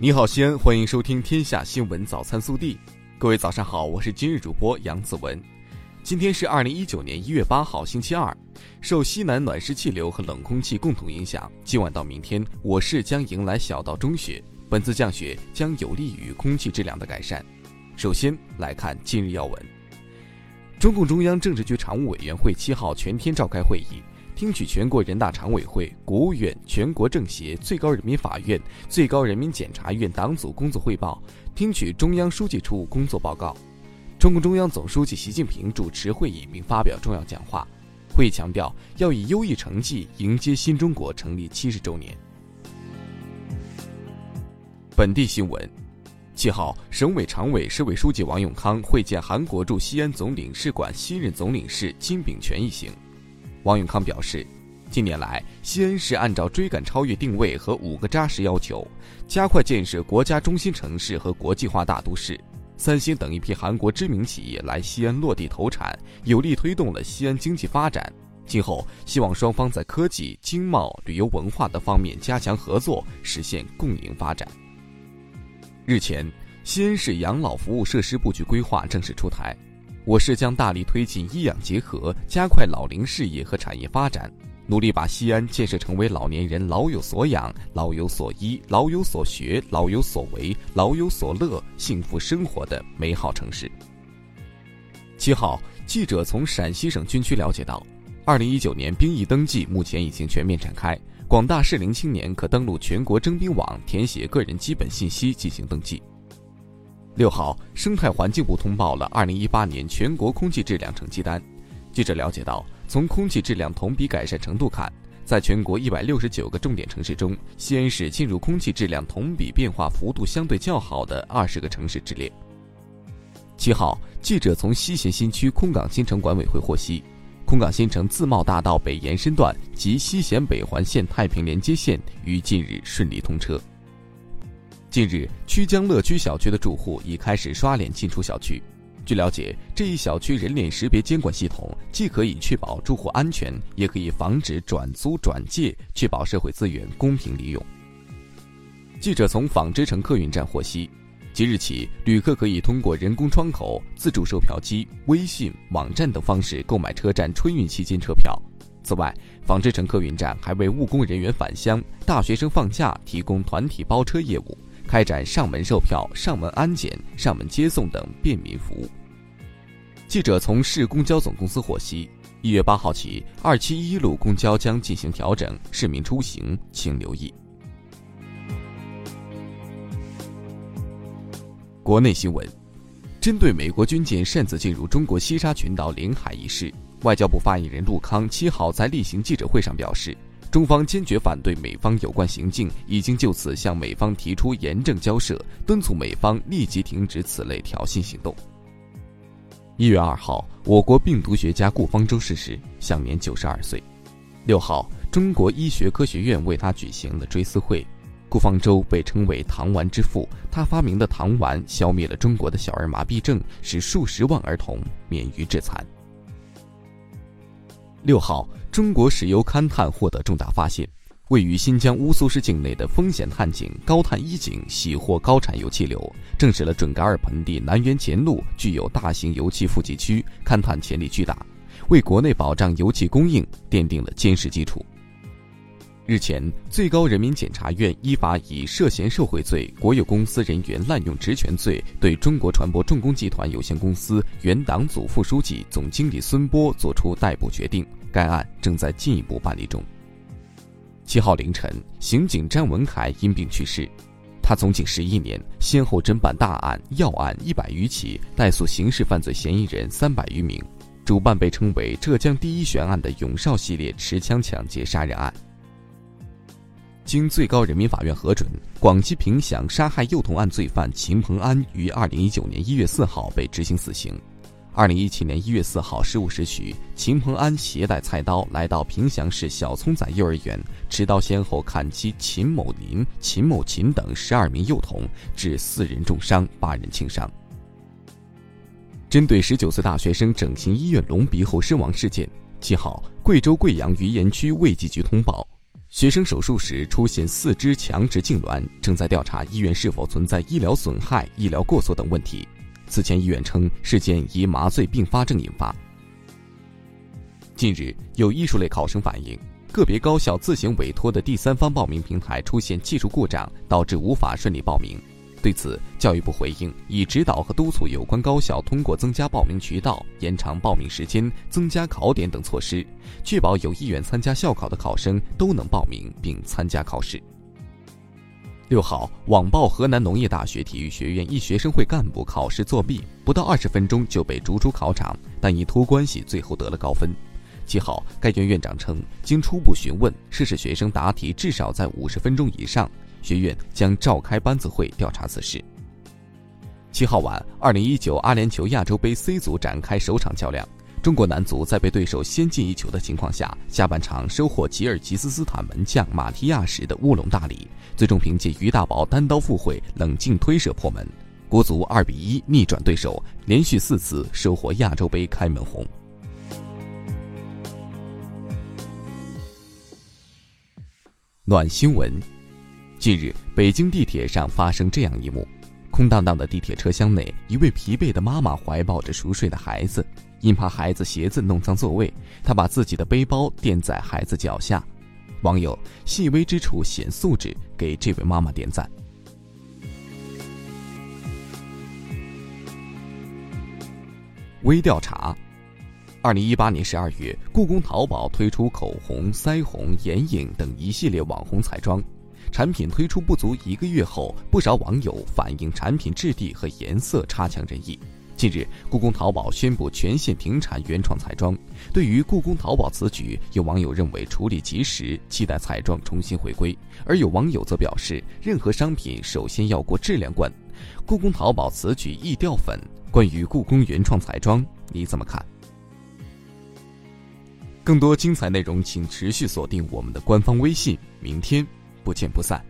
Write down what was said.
你好，西安，欢迎收听《天下新闻早餐速递》。各位早上好，我是今日主播杨子文。今天是二零一九年一月八号，星期二。受西南暖湿气流和冷空气共同影响，今晚到明天，我市将迎来小到中雪。本次降雪将有利于空气质量的改善。首先来看今日要闻。中共中央政治局常务委员会七号全天召开会议。听取全国人大常委会、国务院、全国政协、最高人民法院、最高人民检察院党组工作汇报，听取中央书记处工作报告。中共中央总书记习近平主持会议并发表重要讲话。会议强调，要以优异成绩迎接新中国成立七十周年。本地新闻：七号，省委常委、市委书记王永康会见韩国驻西安总领事馆新任总领事金炳权一行。王永康表示，近年来，西安市按照追赶超越定位和五个扎实要求，加快建设国家中心城市和国际化大都市。三星等一批韩国知名企业来西安落地投产，有力推动了西安经济发展。今后希望双方在科技、经贸、旅游文化等方面加强合作，实现共赢发展。日前，西安市养老服务设施布局规划正式出台。我市将大力推进医养结合，加快老龄事业和产业发展，努力把西安建设成为老年人老有所养、老有所依、老有所学、老有所为、老有所乐、幸福生活的美好城市。七号，记者从陕西省军区了解到，二零一九年兵役登记目前已经全面展开，广大适龄青年可登录全国征兵网，填写个人基本信息进行登记。六号，生态环境部通报了二零一八年全国空气质量成绩单。记者了解到，从空气质量同比改善程度看，在全国一百六十九个重点城市中，西安市进入空气质量同比变化幅度相对较好的二十个城市之列。七号，记者从西咸新区空港新城管委会获悉，空港新城自贸大道北延伸段及西咸北环线太平连接线于近日顺利通车。近日，曲江乐居小区的住户已开始刷脸进出小区。据了解，这一小区人脸识别监管系统既可以确保住户安全，也可以防止转租转借，确保社会资源公平利用。记者从纺织城客运站获悉，即日起，旅客可以通过人工窗口、自助售票机、微信、网站等方式购买车站春运期间车票。此外，纺织城客运站还为务工人员返乡、大学生放假提供团体包车业务。开展上门售票、上门安检、上门接送等便民服务。记者从市公交总公司获悉，一月八号起，二七一路公交将进行调整，市民出行请留意。国内新闻，针对美国军舰擅自进入中国西沙群岛领海一事，外交部发言人陆康七号在例行记者会上表示。中方坚决反对美方有关行径，已经就此向美方提出严正交涉，敦促美方立即停止此类挑衅行动。一月二号，我国病毒学家顾方舟逝世，享年九十二岁。六号，中国医学科学院为他举行了追思会。顾方舟被称为“糖丸之父”，他发明的糖丸消灭了中国的小儿麻痹症，使数十万儿童免于致残。六号。中国石油勘探获得重大发现，位于新疆乌苏市境内的风险探井高探一井喜获高产油气流，证实了准噶尔盆地南缘前路具有大型油气富集区，勘探潜力巨大，为国内保障油气供应奠定了坚实基础。日前，最高人民检察院依法以涉嫌受贿罪、国有公司人员滥用职权罪，对中国船舶重工集团有限公司原党组副书记、总经理孙波作出逮捕决定。该案正在进一步办理中。七号凌晨，刑警詹文凯因病去世。他从警十一年，先后侦办大案、要案一百余起，带诉刑事犯罪嫌疑人三百余名。主办被称为浙江第一悬案的永绍系列持枪抢劫杀人案。经最高人民法院核准，广西凭祥杀害幼童案罪犯秦鹏安于二零一九年一月四号被执行死刑。二零一七年一月四号十五时许，秦鹏安携带菜刀来到凭祥市小葱仔幼儿园，持刀先后砍击秦某林、秦某琴等十二名幼童，致四人重伤，八人轻伤。针对十九岁大学生整形医院隆鼻后身亡事件，七号，贵州贵阳余岩区卫计局通报，学生手术时出现四肢强直痉挛，正在调查医院是否存在医疗损害、医疗过错等问题。此前医院称事件疑麻醉并发症引发。近日，有艺术类考生反映，个别高校自行委托的第三方报名平台出现技术故障，导致无法顺利报名。对此，教育部回应，已指导和督促有关高校通过增加报名渠道、延长报名时间、增加考点等措施，确保有意愿参加校考的考生都能报名并参加考试。六号，网曝河南农业大学体育学院一学生会干部考试作弊，不到二十分钟就被逐出考场，但因托关系最后得了高分。七号，该院院长称，经初步询问，涉事学生答题至少在五十分钟以上。学院将召开班子会调查此事。七号晚，二零一九阿联酋亚洲杯 C 组展开首场较量，中国男足在被对手先进一球的情况下，下半场收获吉尔吉斯斯坦门将马提亚什的乌龙大礼，最终凭借于大宝单刀赴会、冷静推射破门，国足二比一逆转对手，连续四次收获亚洲杯开门红。暖新闻。近日，北京地铁上发生这样一幕：空荡荡的地铁车厢内，一位疲惫的妈妈怀抱着熟睡的孩子，因怕孩子鞋子弄脏座位，他把自己的背包垫在孩子脚下。网友“细微之处显素质”给这位妈妈点赞。微调查：二零一八年十二月，故宫淘宝推出口红、腮红、眼影等一系列网红彩妆。产品推出不足一个月后，不少网友反映产品质地和颜色差强人意。近日，故宫淘宝宣布全线停产原创彩妆。对于故宫淘宝此举，有网友认为处理及时，期待彩妆重新回归；而有网友则表示，任何商品首先要过质量关。故宫淘宝此举易掉粉。关于故宫原创彩妆，你怎么看？更多精彩内容，请持续锁定我们的官方微信。明天。不见不散。